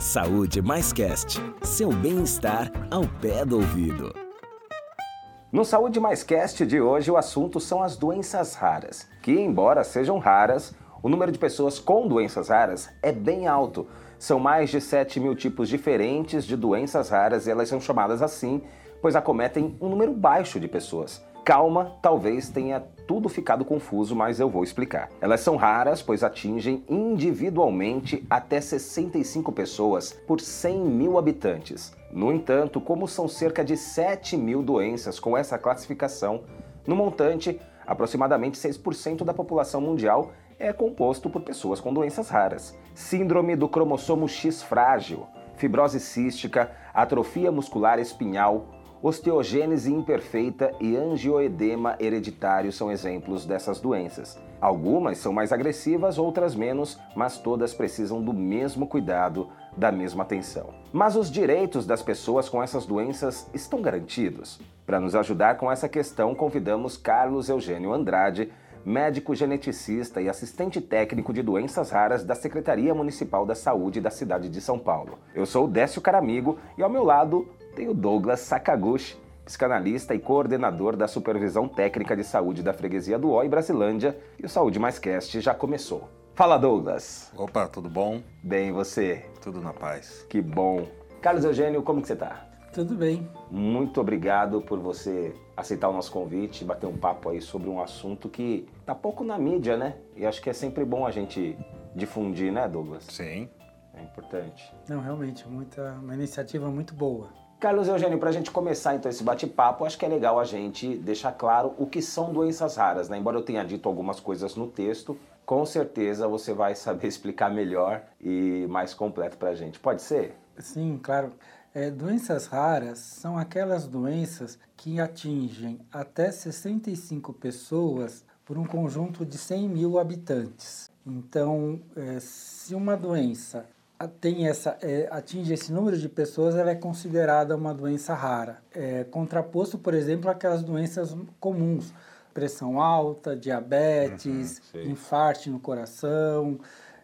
Saúde Mais Cast, seu bem-estar ao pé do ouvido. No Saúde Mais Cast de hoje, o assunto são as doenças raras, que, embora sejam raras, o número de pessoas com doenças raras é bem alto. São mais de 7 mil tipos diferentes de doenças raras e elas são chamadas assim, pois acometem um número baixo de pessoas. Calma, talvez tenha tudo ficado confuso, mas eu vou explicar. Elas são raras, pois atingem individualmente até 65 pessoas por 100 mil habitantes. No entanto, como são cerca de 7 mil doenças com essa classificação, no montante, aproximadamente 6% da população mundial é composto por pessoas com doenças raras. Síndrome do cromossomo X frágil, fibrose cística, atrofia muscular espinhal, Osteogênese imperfeita e angioedema hereditário são exemplos dessas doenças. Algumas são mais agressivas, outras menos, mas todas precisam do mesmo cuidado, da mesma atenção. Mas os direitos das pessoas com essas doenças estão garantidos? Para nos ajudar com essa questão, convidamos Carlos Eugênio Andrade, médico geneticista e assistente técnico de doenças raras da Secretaria Municipal da Saúde da cidade de São Paulo. Eu sou o Décio Caramigo e ao meu lado tem o Douglas Sakaguchi, psicanalista e coordenador da Supervisão Técnica de Saúde da Freguesia do Oi Brasilândia, e o Saúde Mais Cast já começou. Fala, Douglas. Opa, tudo bom? Bem, e você? Tudo na paz. Que bom. Carlos Eugênio, como que você tá? Tudo bem. Muito obrigado por você aceitar o nosso convite, bater um papo aí sobre um assunto que tá pouco na mídia, né? E acho que é sempre bom a gente difundir, né, Douglas? Sim. É importante. Não, realmente, muita, uma iniciativa muito boa. Carlos Eugênio, para a gente começar então esse bate-papo, acho que é legal a gente deixar claro o que são doenças raras, né? Embora eu tenha dito algumas coisas no texto, com certeza você vai saber explicar melhor e mais completo para a gente. Pode ser? Sim, claro. É, doenças raras são aquelas doenças que atingem até 65 pessoas por um conjunto de 100 mil habitantes. Então, é, se uma doença tem essa, é, atinge esse número de pessoas, ela é considerada uma doença rara. É, contraposto, por exemplo, aquelas doenças comuns, pressão alta, diabetes, uhum, infarto no coração,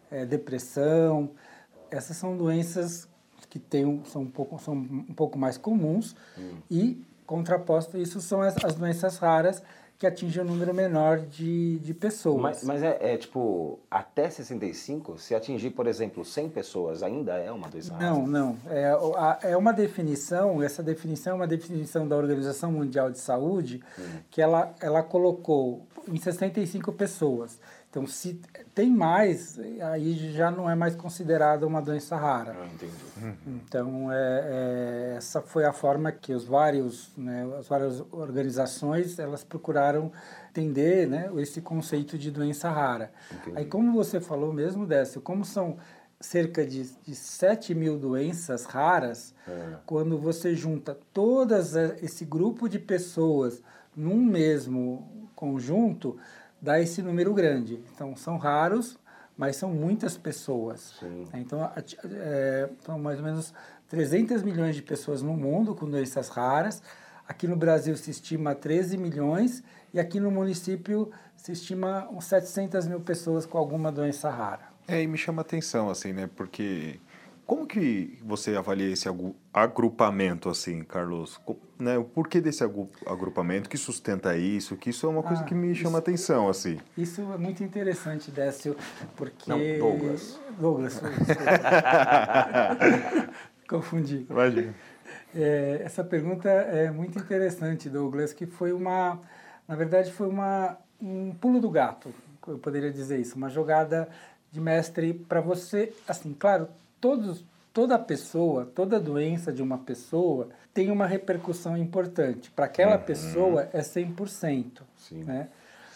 é, depressão. Essas são doenças que tem, são, um pouco, são um pouco mais comuns uhum. e, contraposto isso, são as, as doenças raras, que atinge um número menor de, de pessoas. Mas, mas é, é, tipo, até 65, se atingir, por exemplo, 100 pessoas, ainda é uma doença? Não, não. É, é uma definição, essa definição é uma definição da Organização Mundial de Saúde, hum. que ela, ela colocou em 65 pessoas. Então, se tem mais, aí já não é mais considerada uma doença rara. Ah, entendi. Uhum. Então, é, é, essa foi a forma que os vários, né, as várias organizações elas procuraram entender né, esse conceito de doença rara. Entendi. Aí, como você falou mesmo, Décio, como são cerca de, de 7 mil doenças raras, é. quando você junta todas esse grupo de pessoas num mesmo conjunto, dá esse número grande. Então, são raros, mas são muitas pessoas. Sim. Então, é, são mais ou menos 300 milhões de pessoas no mundo com doenças raras. Aqui no Brasil se estima 13 milhões e aqui no município se estima uns 700 mil pessoas com alguma doença rara. É, e me chama atenção, assim, né? Porque como que você avalia esse agrupamento, assim, Carlos? Né? O porquê desse agrupamento? que sustenta isso? Que isso é uma coisa ah, que me chama isso, atenção, assim. Isso é muito interessante, Décio, porque... Não, Douglas. Douglas. Confundi. Imagina. É, essa pergunta é muito interessante, Douglas, que foi uma... Na verdade, foi uma, um pulo do gato, eu poderia dizer isso. Uma jogada de mestre para você... Assim, claro todos, toda pessoa, toda doença de uma pessoa tem uma repercussão importante. Para aquela uhum. pessoa é 100%. Sim. Né?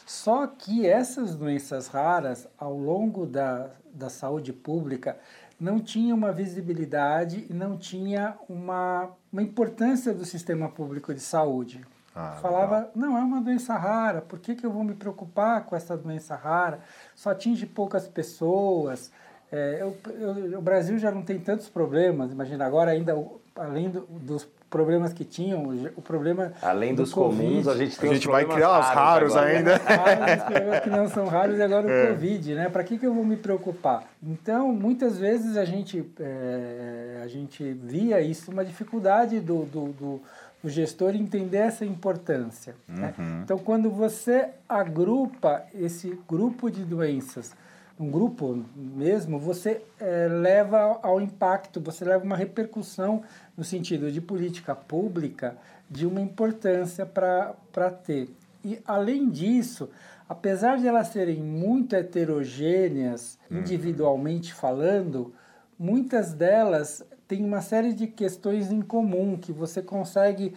Só que essas doenças raras, ao longo da, da saúde pública, não tinha uma visibilidade e não tinha uma, uma importância do sistema público de saúde. Ah, Falava, legal. não, é uma doença rara, por que, que eu vou me preocupar com essa doença rara? Só atinge poucas pessoas, é, eu, eu, o Brasil já não tem tantos problemas, imagina, agora ainda, além do, dos problemas que tinham, o problema. Além do dos COVID, comuns, a gente tem A gente vai criar os raros agora. ainda. Raros, problemas que não são raros e agora o é. Covid, né? Para que, que eu vou me preocupar? Então, muitas vezes a gente, é, a gente via isso, uma dificuldade do, do, do, do gestor entender essa importância. Né? Uhum. Né? Então, quando você agrupa esse grupo de doenças um grupo mesmo, você é, leva ao impacto, você leva uma repercussão no sentido de política pública de uma importância para ter. E, além disso, apesar de elas serem muito heterogêneas, uhum. individualmente falando, muitas delas têm uma série de questões em comum que você consegue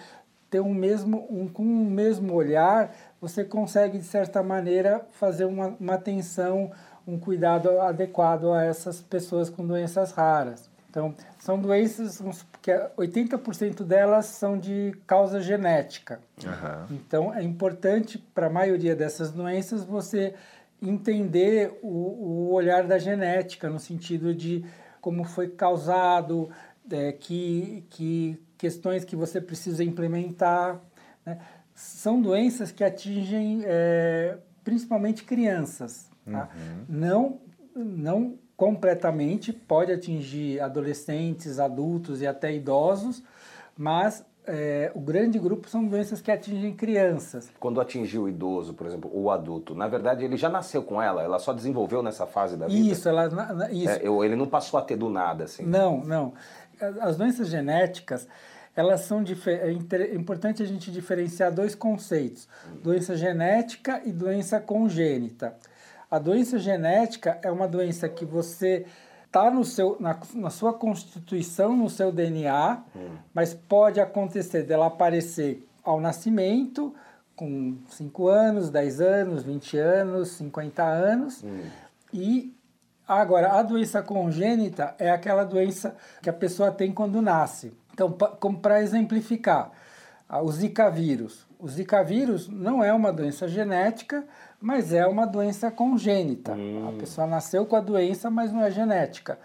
ter um mesmo um, com um mesmo olhar você consegue de certa maneira fazer uma, uma atenção um cuidado adequado a essas pessoas com doenças raras. Então, são doenças que 80% delas são de causa genética. Uhum. Então, é importante para a maioria dessas doenças você entender o, o, olhar da genética, no sentido de como foi causado, é, que, que questões que você precisa implementar. Né? São doenças que atingem é, principalmente crianças. Tá? Uhum. Não, não completamente, pode atingir adolescentes, adultos e até idosos, mas é, o grande grupo são doenças que atingem crianças. Quando atingiu o idoso, por exemplo, ou o adulto, na verdade ele já nasceu com ela, ela só desenvolveu nessa fase da vida? Isso, ela, isso. É, ele não passou a ter do nada, assim? Não, não. As doenças genéticas, elas são é importante a gente diferenciar dois conceitos: doença genética e doença congênita. A doença genética é uma doença que você está no seu, na, na, sua constituição, no seu DNA, hum. mas pode acontecer dela aparecer ao nascimento, com 5 anos, 10 anos, 20 anos, 50 anos. Hum. E agora, a doença congênita é aquela doença que a pessoa tem quando nasce. Então, como para exemplificar, o Zika vírus. O Zika vírus não é uma doença genética, mas é uma doença congênita. Hum. A pessoa nasceu com a doença, mas não é genética.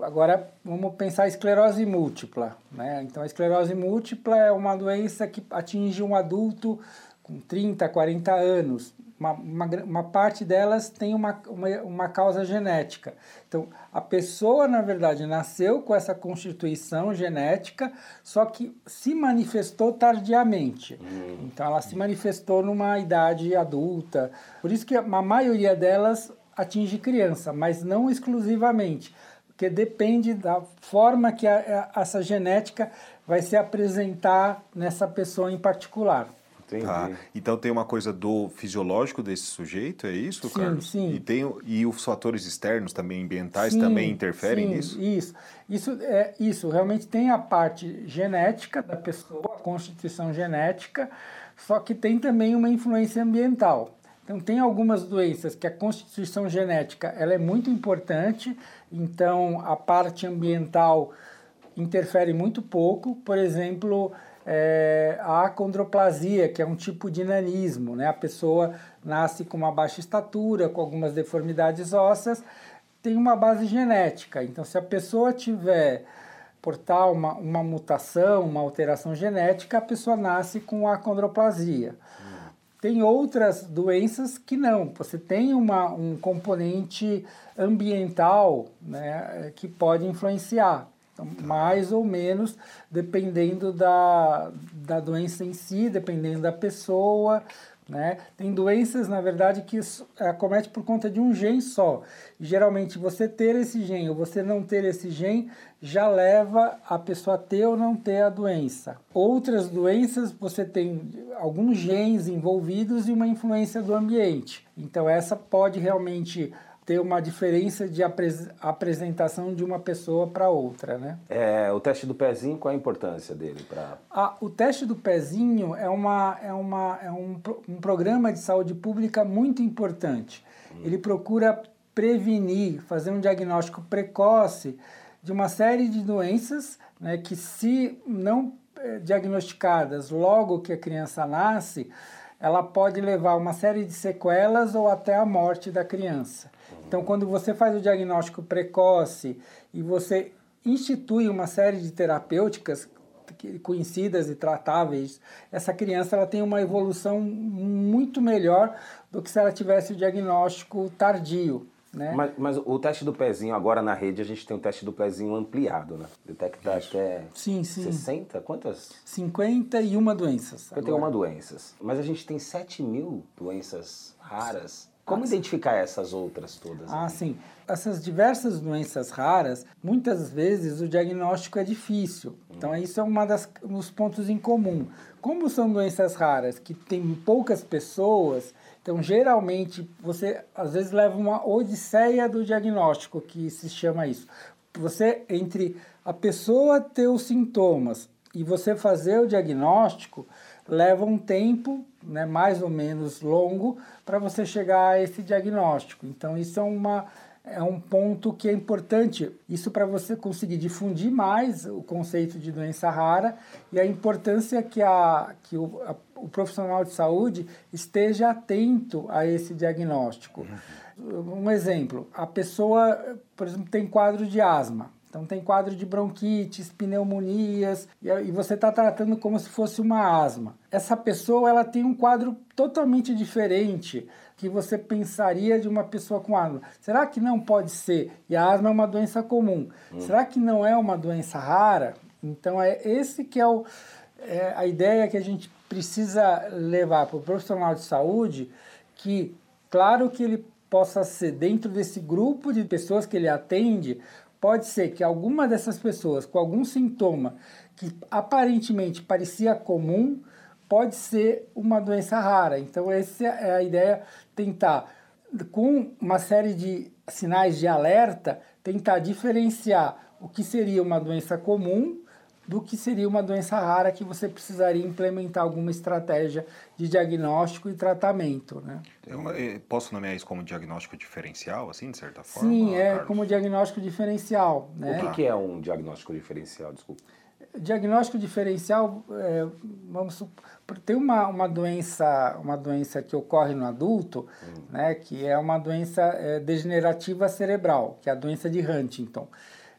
Agora, vamos pensar esclerose múltipla. Né? Então, a esclerose múltipla é uma doença que atinge um adulto com 30, 40 anos uma, uma, uma, parte delas tem uma, uma, uma, causa genética. Então, a pessoa, na verdade, nasceu com essa constituição genética, só que se manifestou tardiamente. Uhum. Então, ela se manifestou numa idade adulta. Por isso que a maioria delas atinge criança, mas não exclusivamente, porque depende da forma que a, a, essa genética vai se apresentar nessa pessoa em particular. Entendi. Tá. Então tem uma coisa do fisiológico desse sujeito, é isso, sim, Carlos? Sim. E, tem, e os fatores externos também, ambientais, sim, também interferem sim, nisso? Isso. Isso, é, isso realmente tem a parte genética da pessoa, a constituição genética, só que tem também uma influência ambiental. Então, tem algumas doenças que a constituição genética ela é muito importante, então a parte ambiental interfere muito pouco. Por exemplo, é, a acondroplasia, que é um tipo de nanismo, né? A pessoa nasce com uma baixa estatura, com algumas deformidades ósseas, tem uma base genética. Então, se a pessoa tiver portar uma, uma mutação, uma alteração genética, a pessoa nasce com acondroplasia. Tem outras doenças que não. Você tem uma, um componente ambiental né, que pode influenciar. Então, mais ou menos, dependendo da, da doença em si, dependendo da pessoa. Né? Tem doenças, na verdade, que acomete por conta de um gene só. Geralmente, você ter esse gene ou você não ter esse gene já leva a pessoa a ter ou não ter a doença. Outras doenças, você tem alguns genes envolvidos e uma influência do ambiente. Então, essa pode realmente ter uma diferença de apres apresentação de uma pessoa para outra, né? É, o teste do pezinho, qual a importância dele para? Ah, o teste do pezinho é, uma, é, uma, é um, um programa de saúde pública muito importante. Hum. Ele procura prevenir, fazer um diagnóstico precoce de uma série de doenças né, que, se não eh, diagnosticadas logo que a criança nasce, ela pode levar uma série de sequelas ou até a morte da criança. Então, quando você faz o diagnóstico precoce e você institui uma série de terapêuticas conhecidas e tratáveis, essa criança ela tem uma evolução muito melhor do que se ela tivesse o diagnóstico tardio. Né? Mas, mas, o teste do pezinho, agora na rede, a gente tem o teste do pezinho ampliado, né? Detecta até sim, sim. 60? Quantas? 51 doenças. 51 agora. doenças. Mas a gente tem 7 mil doenças raras. Como identificar essas outras todas? Ah, sim. Essas diversas doenças raras, muitas vezes o diagnóstico é difícil. Então, hum. isso é uma das, um dos pontos em comum. Como são doenças raras, que tem poucas pessoas, então, geralmente, você às vezes leva uma odisseia do diagnóstico, que se chama isso. Você, entre a pessoa ter os sintomas e você fazer o diagnóstico, leva um tempo, né, mais ou menos longo, para você chegar a esse diagnóstico. Então, isso é uma é um ponto que é importante. Isso para você conseguir difundir mais o conceito de doença rara e a importância que, a, que o, a, o profissional de saúde esteja atento a esse diagnóstico. Um exemplo: a pessoa, por exemplo, tem quadro de asma. Então, tem quadro de bronquites, pneumonias, e você está tratando como se fosse uma asma. Essa pessoa ela tem um quadro totalmente diferente que você pensaria de uma pessoa com asma. Será que não pode ser? E a asma é uma doença comum. Hum. Será que não é uma doença rara? Então é esse que é, o, é a ideia que a gente precisa levar para o profissional de saúde, que claro que ele possa ser dentro desse grupo de pessoas que ele atende, pode ser que alguma dessas pessoas com algum sintoma que aparentemente parecia comum pode ser uma doença rara. Então, essa é a ideia, tentar, com uma série de sinais de alerta, tentar diferenciar o que seria uma doença comum do que seria uma doença rara que você precisaria implementar alguma estratégia de diagnóstico e tratamento, né? Eu, eh, posso nomear isso como diagnóstico diferencial, assim, de certa forma? Sim, é Carlos? como diagnóstico diferencial. Né? O que, que é um diagnóstico diferencial, desculpa? diagnóstico diferencial, é, vamos supor, tem uma, uma doença uma doença que ocorre no adulto, hum. né, que é uma doença é, degenerativa cerebral, que é a doença de Huntington.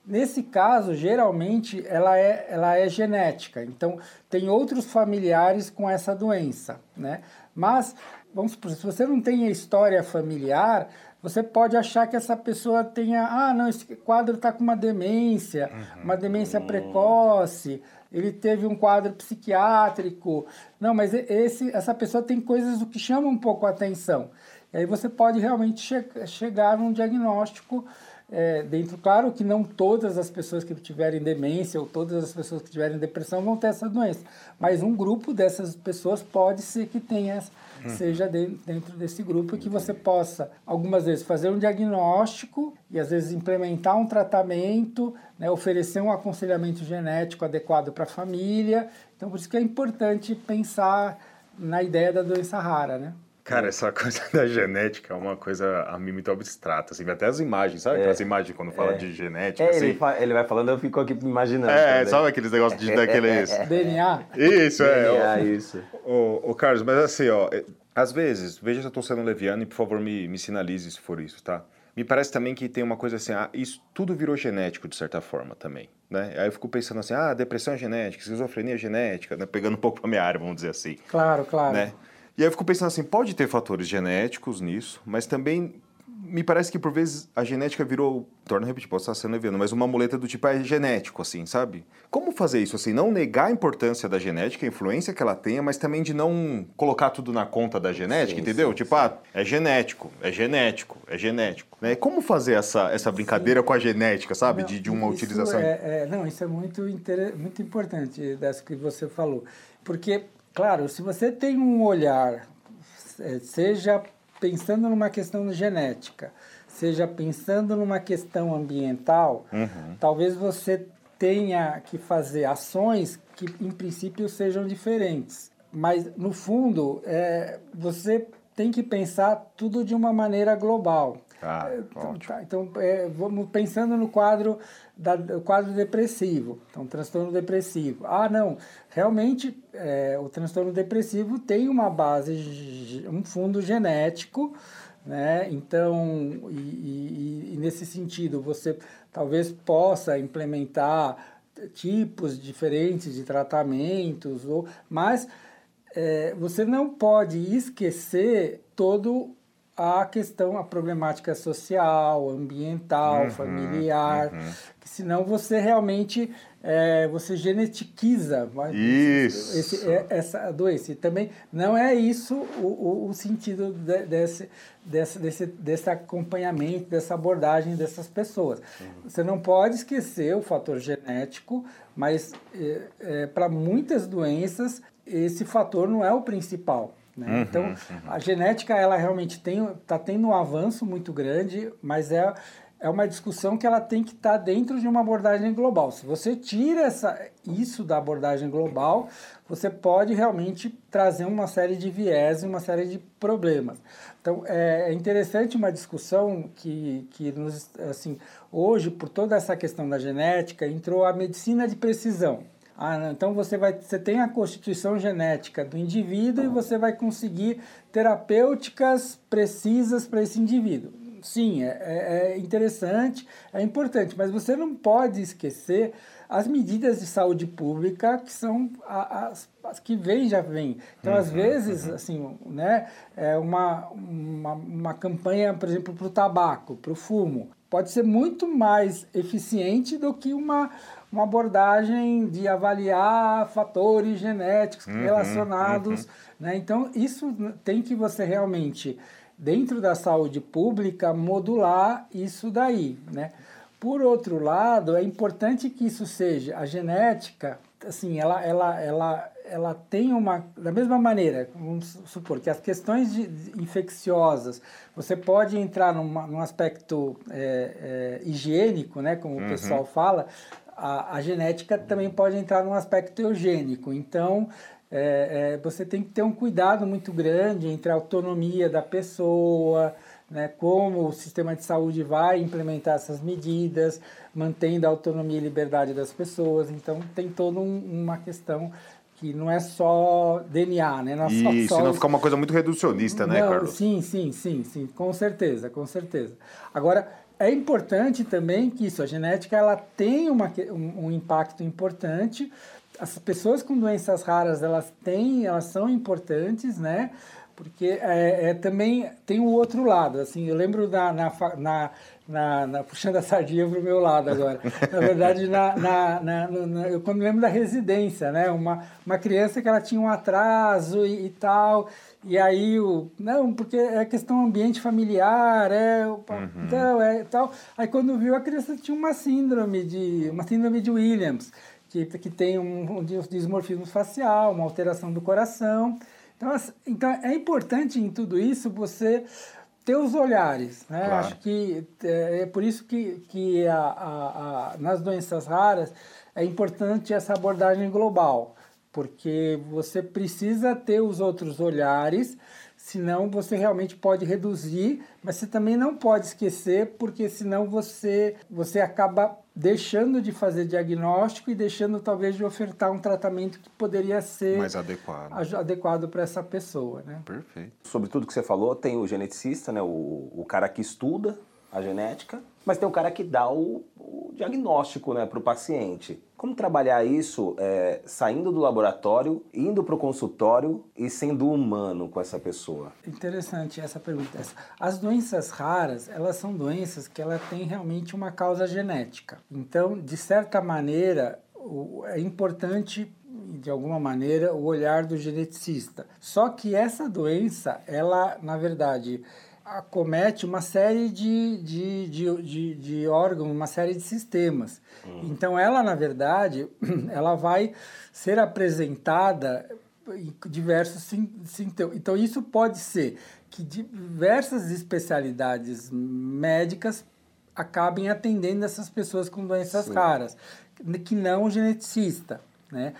Nesse caso, geralmente ela é, ela é genética, então tem outros familiares com essa doença, né? Mas vamos supor, se você não tem a história familiar, você pode achar que essa pessoa tenha, ah, não, esse quadro está com uma demência, uhum. uma demência precoce, ele teve um quadro psiquiátrico. Não, mas esse, essa pessoa tem coisas que chamam um pouco a atenção. E aí você pode realmente che chegar num diagnóstico é, dentro, claro que não todas as pessoas que tiverem demência ou todas as pessoas que tiverem depressão vão ter essa doença, mas um grupo dessas pessoas pode ser que tenha, hum. seja dentro desse grupo que você possa, algumas vezes, fazer um diagnóstico e às vezes implementar um tratamento, né, oferecer um aconselhamento genético adequado para a família. Então, por isso que é importante pensar na ideia da doença rara, né? Cara, essa coisa da genética é uma coisa a mim muito abstrata, assim, até as imagens, sabe? É. Aquelas imagens quando fala é. de genética, é, assim. ele, ele, vai falando, eu fico aqui imaginando. É, sabe aqueles negócios de daqueles... DNA? Isso, é. DNA, isso. Ô, ô, Carlos, mas assim, ó, é, às vezes, veja se eu tô sendo leviano e, por favor, me, me sinalize se for isso, tá? Me parece também que tem uma coisa assim, ah, isso tudo virou genético, de certa forma, também, né? Aí eu fico pensando assim, ah, depressão é genética, esquizofrenia é genética, né? Pegando um pouco pra minha área, vamos dizer assim. Claro, claro. Né? E aí eu fico pensando assim, pode ter fatores genéticos nisso, mas também me parece que por vezes a genética virou, torna repetir, posso estar sendo evento, mas uma muleta do tipo é genético, assim, sabe? Como fazer isso, assim, não negar a importância da genética, a influência que ela tenha, mas também de não colocar tudo na conta da genética, sim, entendeu? Sim, tipo, sim. ah, é genético, é genético, é genético. Né? Como fazer essa, essa brincadeira com a genética, sabe? Não, de, de uma utilização. É, é, não, isso é muito, muito importante dessa que você falou. Porque Claro, se você tem um olhar, é, seja pensando numa questão genética, seja pensando numa questão ambiental, uhum. talvez você tenha que fazer ações que, em princípio, sejam diferentes. Mas, no fundo, é, você tem que pensar tudo de uma maneira global. Ah, então, tá, então é, vamos pensando no quadro da, quadro depressivo, então transtorno depressivo. Ah, não, realmente é, o transtorno depressivo tem uma base, um fundo genético, Né? Então, e, e, e nesse sentido, você talvez possa implementar tipos diferentes de tratamentos, ou, mas é, você não pode esquecer todo a questão, a problemática social, ambiental, uhum, familiar, uhum. que senão você realmente é, você genetiquiza isso. Esse, é, essa doença. E também não é isso o, o, o sentido de, desse, desse, desse, desse acompanhamento, dessa abordagem dessas pessoas. Uhum. Você não pode esquecer o fator genético, mas é, é para muitas doenças esse fator não é o principal. Né? Uhum, então, uhum. a genética, ela realmente está tendo um avanço muito grande, mas é, é uma discussão que ela tem que estar tá dentro de uma abordagem global. Se você tira essa, isso da abordagem global, você pode realmente trazer uma série de viés e uma série de problemas. Então, é, é interessante uma discussão que, que nos, assim, hoje, por toda essa questão da genética, entrou a medicina de precisão. Ah, então você vai, você tem a constituição genética do indivíduo e você vai conseguir terapêuticas precisas para esse indivíduo. Sim, é, é, é interessante, é importante, mas você não pode esquecer as medidas de saúde pública que são as, as que vêm já vêm. Então, uhum, às vezes, uhum. assim, né, é uma, uma, uma campanha, por exemplo, para o tabaco, para o fumo, pode ser muito mais eficiente do que uma, uma abordagem de avaliar fatores genéticos uhum, relacionados. Uhum. Né? Então, isso tem que você realmente, dentro da saúde pública, modular isso daí. Né? Por outro lado, é importante que isso seja a genética, assim, ela, ela, ela, ela tem uma. Da mesma maneira, vamos supor que as questões de, de infecciosas, você pode entrar numa, num aspecto é, é, higiênico, né, como uhum. o pessoal fala, a, a genética também pode entrar num aspecto eugênico. Então, é, é, você tem que ter um cuidado muito grande entre a autonomia da pessoa, né, como o sistema de saúde vai implementar essas medidas, mantendo a autonomia e liberdade das pessoas. Então, tem toda um, uma questão que não é só DNA, né? Não é Isso, só, não ficar uma coisa muito reducionista, né, não, Carlos? Sim, sim, sim, sim, com certeza, com certeza. Agora, é importante também que isso, a genética, ela tem uma, um, um impacto importante. As pessoas com doenças raras, elas têm, elas são importantes, né? Porque é, é, também tem o outro lado, assim, eu lembro na, na, na, na, na puxando a sardinha para o meu lado agora, na verdade, na, na, na, na, eu quando lembro da residência, né, uma, uma criança que ela tinha um atraso e, e tal, e aí o, não, porque é questão ambiente familiar, é, uhum. então, é tal, aí quando viu a criança tinha uma síndrome de, uma síndrome de Williams, que, que tem um, um dismorfismo facial, uma alteração do coração, então, então é importante em tudo isso você ter os olhares. Né? Claro. Acho que é, é, por isso que, que a, a, a, nas doenças raras é importante essa abordagem global, porque você precisa ter os outros olhares senão você realmente pode reduzir, mas você também não pode esquecer, porque senão você, você acaba deixando de fazer diagnóstico e deixando talvez de ofertar um tratamento que poderia ser mais adequado, adequado para essa pessoa, né? Perfeito. Sobre tudo que você falou, tem o geneticista, né, o, o cara que estuda a genética, mas tem o cara que dá o, o diagnóstico né, para o paciente. Como trabalhar isso é, saindo do laboratório, indo para o consultório e sendo humano com essa pessoa? Interessante essa pergunta. As doenças raras, elas são doenças que ela tem realmente uma causa genética. Então, de certa maneira, é importante de alguma maneira o olhar do geneticista. Só que essa doença, ela na verdade acomete uma série de, de, de, de, de órgãos, uma série de sistemas. Uhum. Então, ela, na verdade, ela vai ser apresentada em diversos sintomas. Então, isso pode ser que diversas especialidades médicas acabem atendendo essas pessoas com doenças Sim. raras, que não o geneticista, né?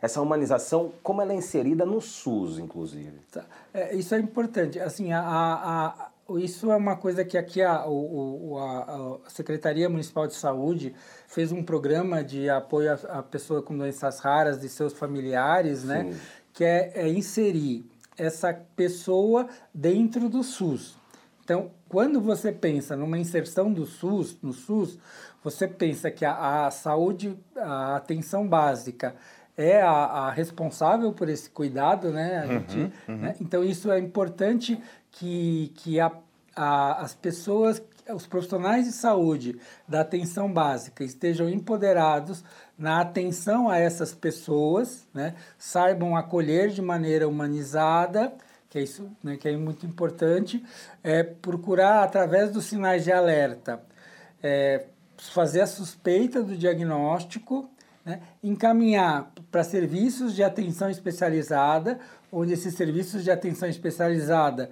Essa humanização, como ela é inserida no SUS, inclusive? Tá. É, isso é importante. Assim, a, a, a, isso é uma coisa que aqui a, o, a, Secretaria Municipal de Saúde fez um programa de apoio à pessoa com doenças raras e seus familiares, né? Que é, é inserir essa pessoa dentro do SUS. Então, quando você pensa numa inserção do SUS, no SUS, você pensa que a, a saúde, a atenção básica é a, a, responsável por esse cuidado, né? Uhum, gente, uhum. né? Então, isso é importante que, que a, a, as pessoas, os profissionais de saúde da atenção básica estejam empoderados na atenção a essas pessoas, né? saibam acolher de maneira humanizada, que é isso né, que é muito importante, é procurar, através dos sinais de alerta, é, fazer a suspeita do diagnóstico, né, encaminhar para serviços de atenção especializada, onde esses serviços de atenção especializada,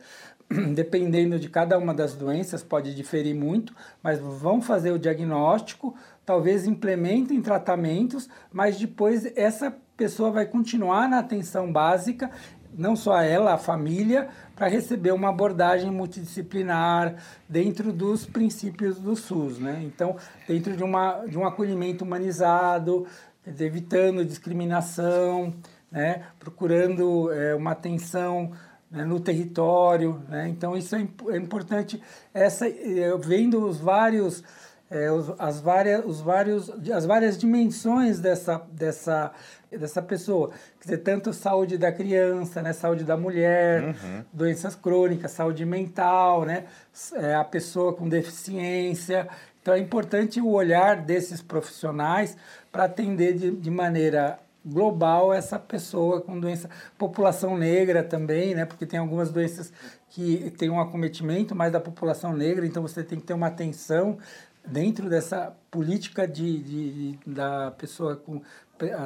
dependendo de cada uma das doenças, pode diferir muito, mas vão fazer o diagnóstico, talvez implementem tratamentos, mas depois essa pessoa vai continuar na atenção básica não só ela, a família, para receber uma abordagem multidisciplinar dentro dos princípios do SUS, né? Então, dentro de, uma, de um acolhimento humanizado, evitando discriminação, né? procurando é, uma atenção né, no território, né? Então, isso é, é importante. Essa, vendo os vários... É, os, as, várias, os vários, as várias dimensões dessa, dessa dessa pessoa. Quer dizer, tanto saúde da criança, né, saúde da mulher, uhum. doenças crônicas, saúde mental, né, é, a pessoa com deficiência. Então é importante o olhar desses profissionais para atender de, de maneira global essa pessoa com doença, população negra também, né? Porque tem algumas doenças que tem um acometimento mais da população negra, então você tem que ter uma atenção dentro dessa política de, de, de da pessoa com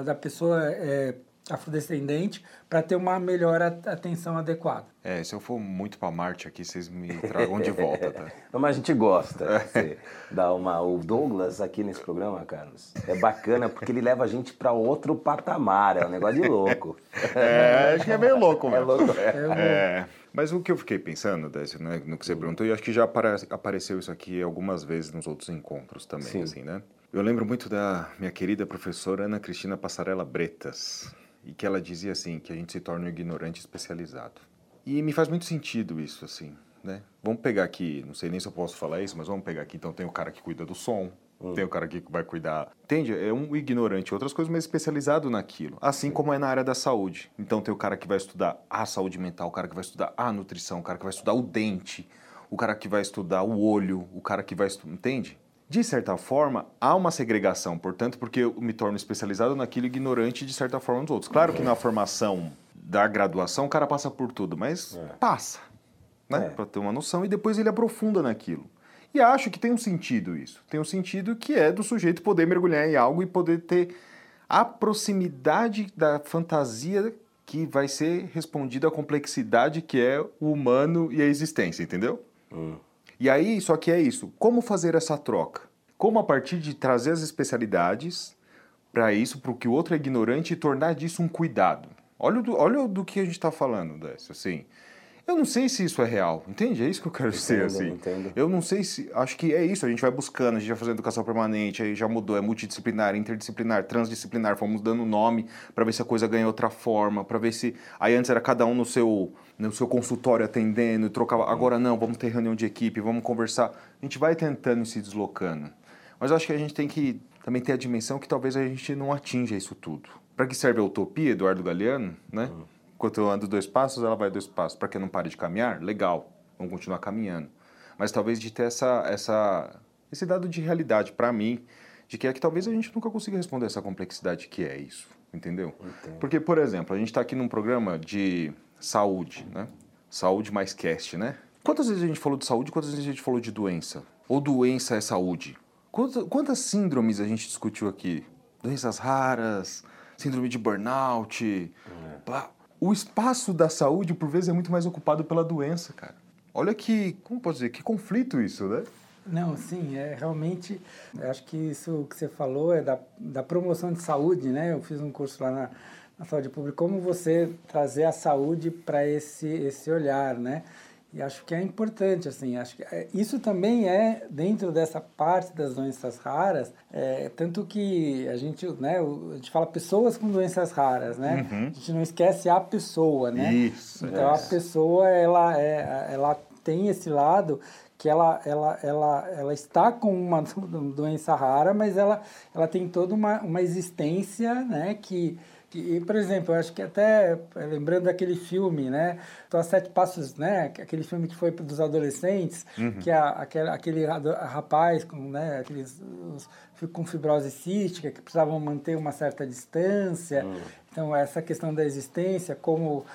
da pessoa é, afrodescendente para ter uma melhor atenção adequada. É, se eu for muito para Marte aqui, vocês me tragam de volta, tá? Não, mas a gente gosta. Você dá uma... O Douglas aqui nesse programa, Carlos, é bacana porque ele leva a gente para outro patamar, é um negócio de louco. É, acho que é meio louco é mesmo. É louco. É, é. Mas o que eu fiquei pensando, Décio, né, no que você perguntou, e acho que já apareceu isso aqui algumas vezes nos outros encontros também, Sim. assim, né? Eu lembro muito da minha querida professora Ana Cristina Passarela Bretas, e que ela dizia assim, que a gente se torna um ignorante especializado. E me faz muito sentido isso, assim, né? Vamos pegar aqui, não sei nem se eu posso falar isso, mas vamos pegar aqui, então tem o cara que cuida do som, hum. tem o cara que vai cuidar, entende? É um ignorante, outras coisas, mas especializado naquilo. Assim Sim. como é na área da saúde. Então tem o cara que vai estudar a saúde mental, o cara que vai estudar a nutrição, o cara que vai estudar o dente, o cara que vai estudar o olho, o cara que vai estudar, entende? De certa forma, há uma segregação, portanto, porque eu me torno especializado naquilo ignorante de certa forma dos outros. Claro que na formação da graduação o cara passa por tudo, mas é. passa, né? É. Para ter uma noção e depois ele aprofunda naquilo. E acho que tem um sentido isso. Tem um sentido que é do sujeito poder mergulhar em algo e poder ter a proximidade da fantasia que vai ser respondida à complexidade que é o humano e a existência, entendeu? Hum. E aí, só que é isso. Como fazer essa troca? Como a partir de trazer as especialidades para isso, para o que o outro é ignorante e tornar disso um cuidado? Olha do, olha do que a gente está falando, Décio, assim. Eu não sei se isso é real, entende? É isso que eu quero entendo, dizer, assim. Entendo. Eu não sei se... Acho que é isso, a gente vai buscando, a gente vai fazendo educação permanente, aí já mudou, é multidisciplinar, interdisciplinar, transdisciplinar, fomos dando nome para ver se a coisa ganha outra forma, para ver se... Aí antes era cada um no seu, no seu consultório atendendo, trocava... Agora não, vamos ter reunião de equipe, vamos conversar. A gente vai tentando e se deslocando. Mas acho que a gente tem que também ter a dimensão que talvez a gente não atinja isso tudo. Para que serve a utopia, Eduardo Galeano, né? Uhum Enquanto eu ando dois passos, ela vai dois passos. Para que não pare de caminhar, legal, vamos continuar caminhando. Mas talvez de ter essa, essa, esse dado de realidade para mim, de que é que talvez a gente nunca consiga responder essa complexidade que é isso, entendeu? Entendo. Porque, por exemplo, a gente está aqui num programa de saúde, né? Saúde mais cast, né? Quantas vezes a gente falou de saúde, quantas vezes a gente falou de doença? Ou doença é saúde? Quantas, quantas síndromes a gente discutiu aqui? Doenças raras, síndrome de burnout, é o espaço da saúde, por vezes, é muito mais ocupado pela doença, cara. Olha que, como posso dizer, que conflito isso, né? Não, sim, é realmente, acho que isso que você falou é da, da promoção de saúde, né? Eu fiz um curso lá na, na saúde pública, como você trazer a saúde para esse, esse olhar, né? E acho que é importante, assim, acho que é, isso também é dentro dessa parte das doenças raras, é, tanto que a gente, né, a gente fala pessoas com doenças raras, né? Uhum. A gente não esquece a pessoa, né? Isso. Então é. a pessoa ela é, ela tem esse lado que ela, ela, ela, ela está com uma doença rara, mas ela, ela tem toda uma, uma existência né, que, que, por exemplo, eu acho que até lembrando daquele filme, né, Então, Sete Passos, né, aquele filme que foi dos adolescentes, uhum. que a, aquele, aquele rapaz com, né, aqueles os, com fibrose cística que precisavam manter uma certa distância. Uhum. Então, essa questão da existência, como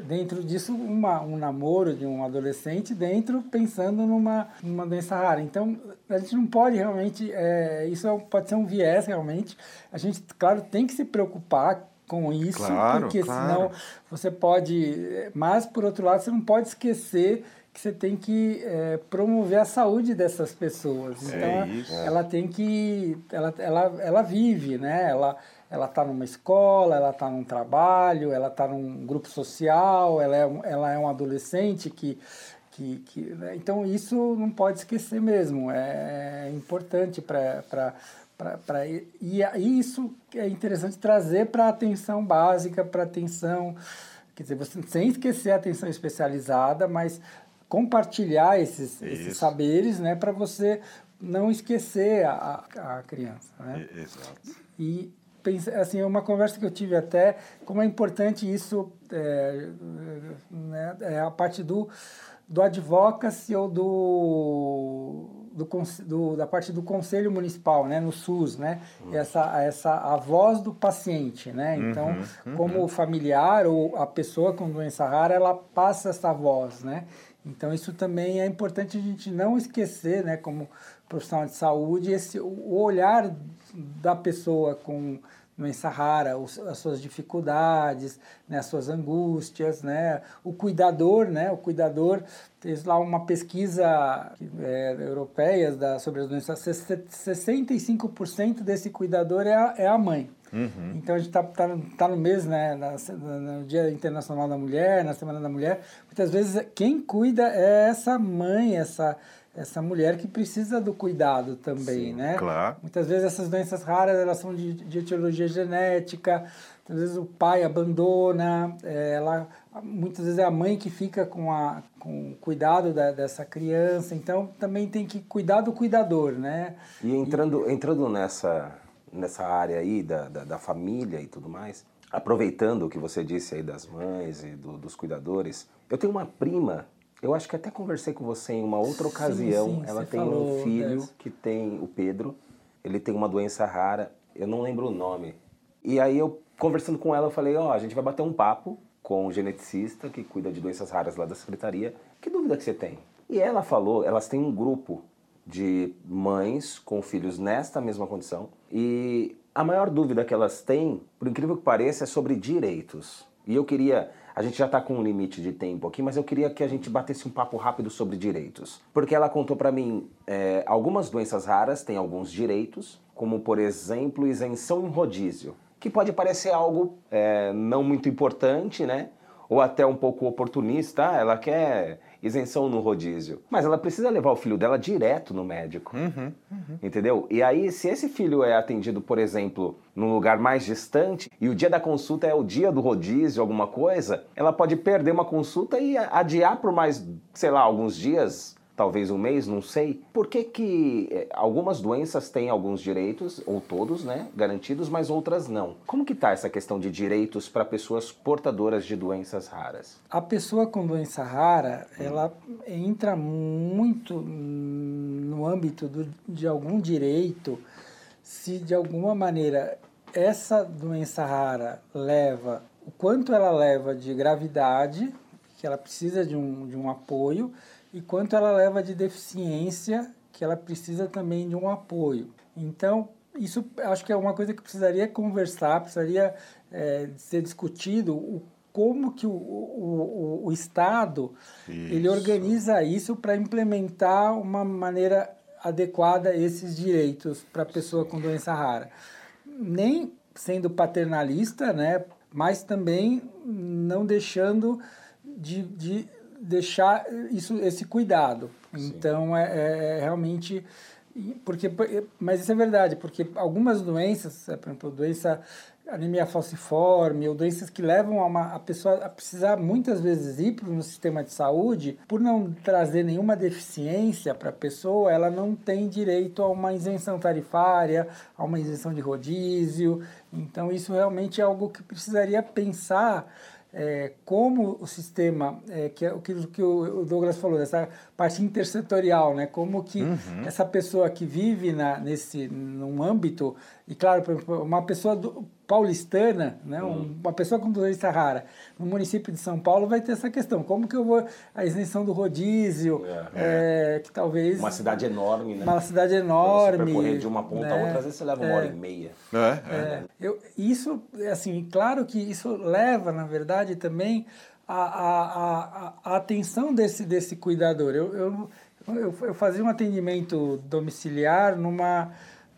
dentro disso uma, um namoro de um adolescente dentro pensando numa, numa doença rara. Então a gente não pode realmente, é, isso pode ser um viés realmente. A gente, claro, tem que se preocupar com isso, claro, porque claro. senão você pode. Mas por outro lado, você não pode esquecer que você tem que é, promover a saúde dessas pessoas. É então, é ela tem que. Ela, ela, ela vive, né? Ela, ela está numa escola, ela está num trabalho, ela está num grupo social, ela é, ela é um adolescente que. que, que né? Então, isso não pode esquecer mesmo. É, é importante para. Pra, e, e isso é interessante trazer para a atenção básica, para a atenção, quer dizer, você, sem esquecer a atenção especializada, mas compartilhar esses, esses saberes, né, para você não esquecer a, a criança, né? Exato. E assim, é uma conversa que eu tive até, como é importante isso, é, né, é a parte do, do advocacy ou do, do, do, da parte do conselho municipal, né, no SUS, né, uhum. essa, essa, a voz do paciente, né, então, uhum, uhum. como familiar ou a pessoa com doença rara, ela passa essa voz, né, então isso também é importante a gente não esquecer, né, como profissional de saúde, esse, o olhar da pessoa com doença rara, as suas dificuldades, né, as suas angústias, né, o cuidador, né, o cuidador fez lá uma pesquisa é, europeia da, sobre as doenças, 65% desse cuidador é a, é a mãe. Uhum. Então a gente está tá, tá no mês, né, na, no Dia Internacional da Mulher, na Semana da Mulher, muitas vezes quem cuida é essa mãe, essa essa mulher que precisa do cuidado também, Sim, né? Claro. Muitas vezes essas doenças raras elas são de, de etiologia genética, às vezes o pai abandona, é, ela, muitas vezes é a mãe que fica com, a, com o cuidado da, dessa criança, então também tem que cuidar do cuidador, né? E entrando, e, entrando nessa, nessa área aí da, da, da, família e tudo mais, aproveitando o que você disse aí das mães e do, dos cuidadores, eu tenho uma prima eu acho que até conversei com você em uma outra ocasião. Sim, sim, Ela tem um filho dessa. que tem o Pedro. Ele tem uma doença rara. Eu não lembro o nome. E aí eu conversando com ela, eu falei: "Ó, oh, a gente vai bater um papo com um geneticista que cuida de doenças raras lá da secretaria. Que dúvida que você tem?" E ela falou, elas têm um grupo de mães com filhos nesta mesma condição. E a maior dúvida que elas têm, por incrível que pareça, é sobre direitos. E eu queria a gente já está com um limite de tempo aqui, mas eu queria que a gente batesse um papo rápido sobre direitos. Porque ela contou para mim é, algumas doenças raras têm alguns direitos, como por exemplo isenção em rodízio, que pode parecer algo é, não muito importante, né? Ou até um pouco oportunista. Ah, ela quer isenção no rodízio. Mas ela precisa levar o filho dela direto no médico. Uhum, uhum. Entendeu? E aí, se esse filho é atendido, por exemplo, num lugar mais distante, e o dia da consulta é o dia do rodízio, alguma coisa, ela pode perder uma consulta e adiar por mais, sei lá, alguns dias talvez um mês, não sei. Por que, que eh, algumas doenças têm alguns direitos, ou todos, né, garantidos, mas outras não? Como que está essa questão de direitos para pessoas portadoras de doenças raras? A pessoa com doença rara, ela entra muito no âmbito do, de algum direito se de alguma maneira essa doença rara leva, o quanto ela leva de gravidade, que ela precisa de um, de um apoio, e quanto ela leva de deficiência, que ela precisa também de um apoio. Então, isso acho que é uma coisa que precisaria conversar, precisaria é, ser discutido o, como que o, o, o Estado isso. ele organiza isso para implementar uma maneira adequada esses direitos para a pessoa com doença rara. Nem sendo paternalista, né, mas também não deixando de, de deixar isso, esse cuidado. Sim. Então, é, é, é realmente porque, mas isso é verdade, porque algumas doenças, por exemplo, doença anemia falciforme ou doenças que levam a, uma, a pessoa a precisar muitas vezes ir para um sistema de saúde, por não trazer nenhuma deficiência para a pessoa, ela não tem direito a uma isenção tarifária, a uma isenção de rodízio. Então, isso realmente é algo que precisaria pensar é, como o sistema, é, que é o que, que o Douglas falou, essa parte intersetorial, né? como que uhum. essa pessoa que vive na, nesse, num âmbito, e claro, uma pessoa do, paulistana, né? Uhum. uma pessoa com doença rara, no município de São Paulo vai ter essa questão, como que eu vou, a isenção do rodízio, é, é. que talvez... Uma cidade enorme, né? Uma cidade enorme. Você de uma ponta né? a outra, às vezes você leva uma hora e meia. É, é. Eu, isso, assim, claro que isso leva, na verdade, também a, a, a, a atenção desse, desse cuidador. Eu, eu, eu, eu fazia um atendimento domiciliar numa,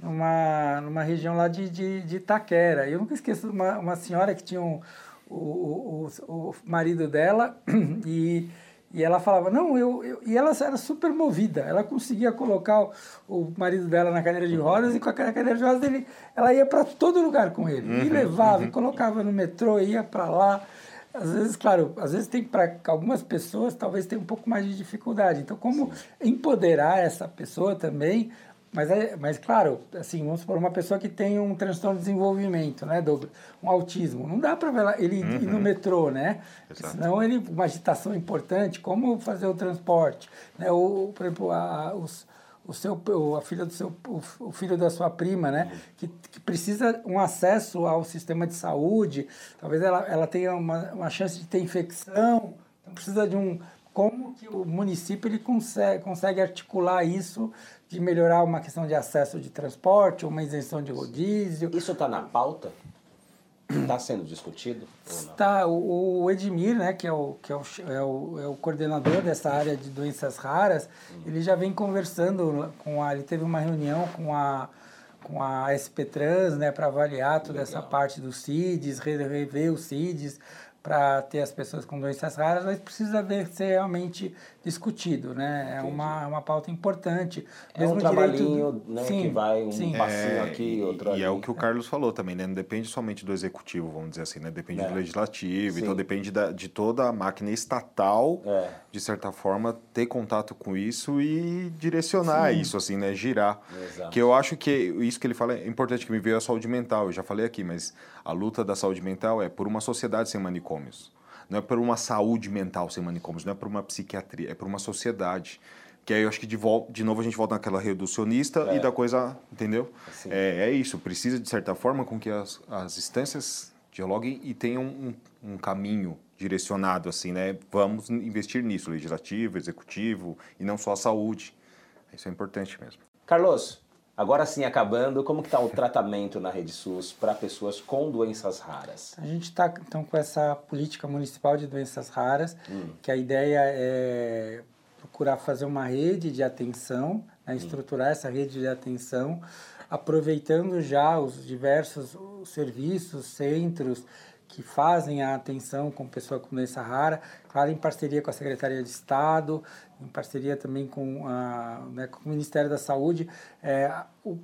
numa, numa região lá de, de, de Itaquera. Eu nunca esqueço uma, uma senhora que tinha um, o, o, o marido dela e, e ela falava, não, eu, eu, E ela era super movida. Ela conseguia colocar o, o marido dela na cadeira de rodas e com a cadeira de rodas ele, ela ia para todo lugar com ele. Uhum, e levava, uhum. e colocava no metrô, ia para lá. Às vezes, claro, às vezes tem para algumas pessoas talvez tenha um pouco mais de dificuldade. Então, como Sim. empoderar essa pessoa também? Mas, é, mas claro, assim, vamos supor, uma pessoa que tem um transtorno de desenvolvimento, né, Douglas? Um autismo. Não dá para ele uhum. ir no metrô, né? Senão ele, uma agitação importante, como fazer o transporte, né? Ou, por exemplo, a, os, o seu a filha do seu o filho da sua prima né que, que precisa um acesso ao sistema de saúde talvez ela, ela tenha uma, uma chance de ter infecção então precisa de um como que o município ele consegue, consegue articular isso de melhorar uma questão de acesso de transporte, uma isenção de rodízio. Isso está na pauta? Está sendo discutido? Está. O, o Edmir, né, que, é o, que é o, é, o, é o coordenador dessa área de doenças raras, hum. ele já vem conversando com a. Ele teve uma reunião com a, com a SP Trans, né, para avaliar toda Legal. essa parte dos CIDs, rever os CIDs, para ter as pessoas com doenças raras, mas precisa ver ser realmente discutido, né? É uma, uma pauta importante. É Mesmo um trabalhinho direito... né, sim, que vai um sim. passinho é, aqui, outro e ali. E é o que o Carlos falou também, né? Não depende somente do executivo, vamos dizer assim, né? Depende é. do legislativo, sim. então depende da, de toda a máquina estatal, é. de certa forma, ter contato com isso e direcionar sim. isso, assim, né? Girar. Exato. Que eu acho que isso que ele fala é importante, que me veio a saúde mental, eu já falei aqui, mas a luta da saúde mental é por uma sociedade sem manicômio manicômios. Não é por uma saúde mental sem manicômios, não é por uma psiquiatria, é por uma sociedade. Que aí eu acho que de, de novo a gente volta naquela reducionista é. e da coisa, entendeu? É, é, isso, precisa de certa forma com que as, as instâncias dialoguem e tenham um, um caminho direcionado, assim, né? Vamos investir nisso, legislativo, executivo, e não só a saúde. Isso é importante mesmo. Carlos, Agora sim, acabando, como que está o tratamento na Rede SUS para pessoas com doenças raras? A gente está então com essa política municipal de doenças raras, hum. que a ideia é procurar fazer uma rede de atenção, né, hum. estruturar essa rede de atenção, aproveitando já os diversos serviços, centros que fazem a atenção com pessoa com doença rara, claro, em parceria com a Secretaria de Estado, em parceria também com, a, né, com o Ministério da Saúde, é,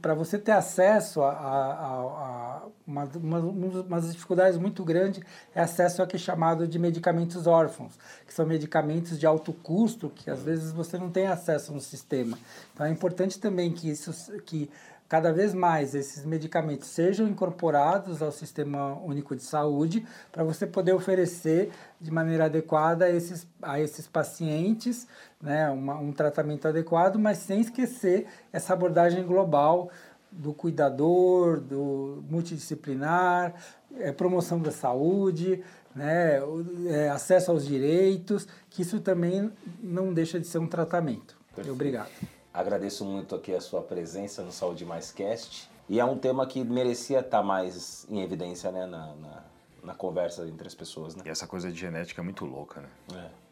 para você ter acesso a, a, a uma, uma, uma das dificuldades muito grandes é acesso ao que é chamado de medicamentos órfãos, que são medicamentos de alto custo que às vezes você não tem acesso no sistema. Então é importante também que isso que cada vez mais esses medicamentos sejam incorporados ao Sistema Único de Saúde para você poder oferecer de maneira adequada a esses, a esses pacientes né, uma, um tratamento adequado, mas sem esquecer essa abordagem global do cuidador, do multidisciplinar, é, promoção da saúde, né, é, acesso aos direitos, que isso também não deixa de ser um tratamento. Perfeito. Obrigado. Agradeço muito aqui a sua presença no Saúde Mais Cast. E é um tema que merecia estar mais em evidência né, na, na, na conversa entre as pessoas. Né? E essa coisa de genética é muito louca, né?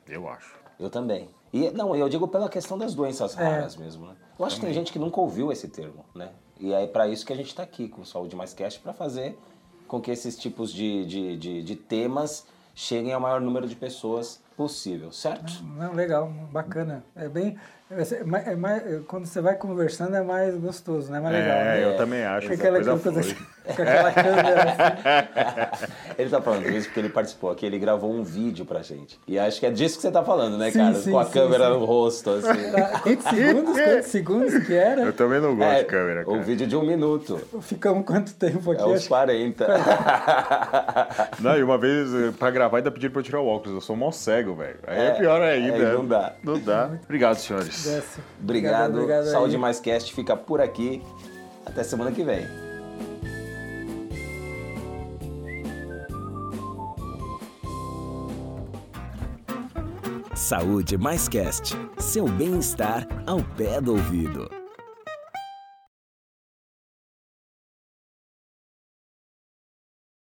É. Eu acho. Eu também. E não, eu digo pela questão das doenças é. raras é. mesmo, né? Eu acho também. que tem gente que nunca ouviu esse termo, né? E é para isso que a gente está aqui com o Saúde Mais Cast, para fazer com que esses tipos de, de, de, de temas cheguem ao maior número de pessoas possível, certo? Não, legal, bacana. É bem. É mais, é mais, quando você vai conversando é mais gostoso, né? Mais legal. É, né? eu também acho. Essa aquela, coisa coisa assim, aquela câmera assim. ele tá falando isso porque ele participou aqui, ele gravou um vídeo pra gente. E acho que é disso que você tá falando, né, Sim, cara? sim, Com a sim, câmera sim. no rosto, assim. Tá, Quantos segundos? Quantos segundos que era? Eu também não gosto É, de câmera, cara. um vídeo de um minuto. Ficamos quanto tempo aqui? É uns Acho que- 40. Não, e uma vez eh, pra gravar ainda pediram pra eu tirar o óculos. Eu sou mó cego, velho. Aí é, É, pior ainda. aí não dá. Não dá. Obrigado, senhores. Desce. Obrigado. obrigado aí. Saúde Mais Cast fica por aqui. Até semana que vem. Saúde Mais Cast. Seu bem-estar ao pé do ouvido.